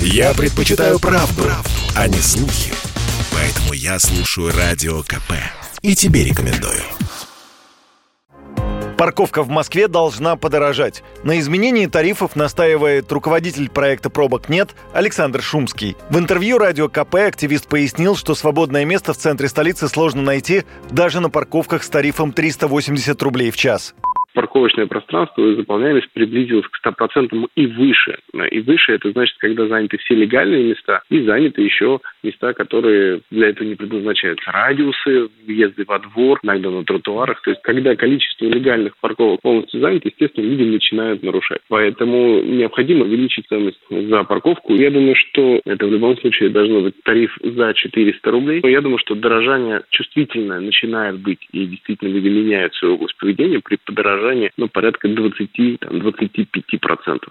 Я предпочитаю правду, правду, а не слухи. Поэтому я слушаю Радио КП. И тебе рекомендую. Парковка в Москве должна подорожать. На изменении тарифов настаивает руководитель проекта «Пробок нет» Александр Шумский. В интервью радио КП активист пояснил, что свободное место в центре столицы сложно найти даже на парковках с тарифом 380 рублей в час парковочное пространство и заполняемость приблизилась к 100% и выше. И выше это значит, когда заняты все легальные места и заняты еще места, которые для этого не предназначаются. Радиусы, въезды во двор, иногда на тротуарах. То есть, когда количество легальных парковок полностью занято, естественно, люди начинают нарушать. Поэтому необходимо увеличить стоимость за парковку. Я думаю, что это в любом случае должно быть тариф за 400 рублей. Но я думаю, что дорожание чувствительное начинает быть и действительно люди меняют свою область поведения при подорожании удорожание, ну, порядка 20-25%.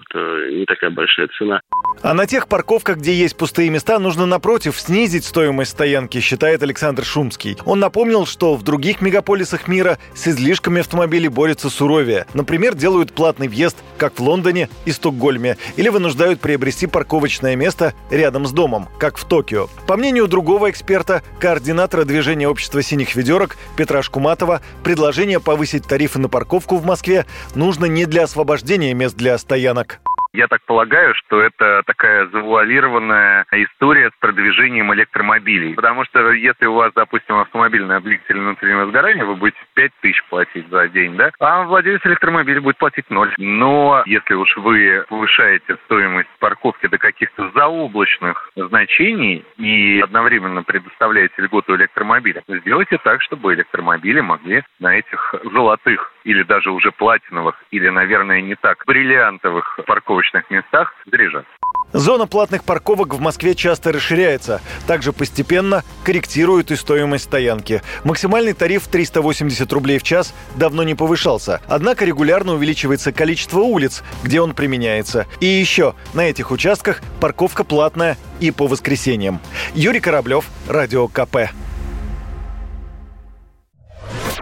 Это не такая большая цена. А на тех парковках, где есть пустые места, нужно, напротив, снизить стоимость стоянки, считает Александр Шумский. Он напомнил, что в других мегаполисах мира с излишками автомобилей борются суровее. Например, делают платный въезд, как в Лондоне и Стокгольме, или вынуждают приобрести парковочное место рядом с домом, как в Токио. По мнению другого эксперта, координатора движения общества синих ведерок Петра Шкуматова, предложение повысить тарифы на парковку в Москве нужно не для освобождения мест для стоянок. Я так полагаю, что это такая завуалированная история с продвижением электромобилей. Потому что если у вас, допустим, автомобильный облегчитель внутреннего сгорания, вы будете 5 тысяч платить за день, да? А владелец электромобиля будет платить ноль. Но если уж вы повышаете стоимость парковки до каких-то заоблачных значений и одновременно предоставляете льготу электромобиля, сделайте так, чтобы электромобили могли на этих золотых или даже уже платиновых, или, наверное, не так бриллиантовых парковочных местах заряжаться. Зона платных парковок в Москве часто расширяется. Также постепенно корректируют и стоимость стоянки. Максимальный тариф 380 рублей в час давно не повышался. Однако регулярно увеличивается количество улиц, где он применяется. И еще, на этих участках парковка платная и по воскресеньям. Юрий Кораблев, Радио КП.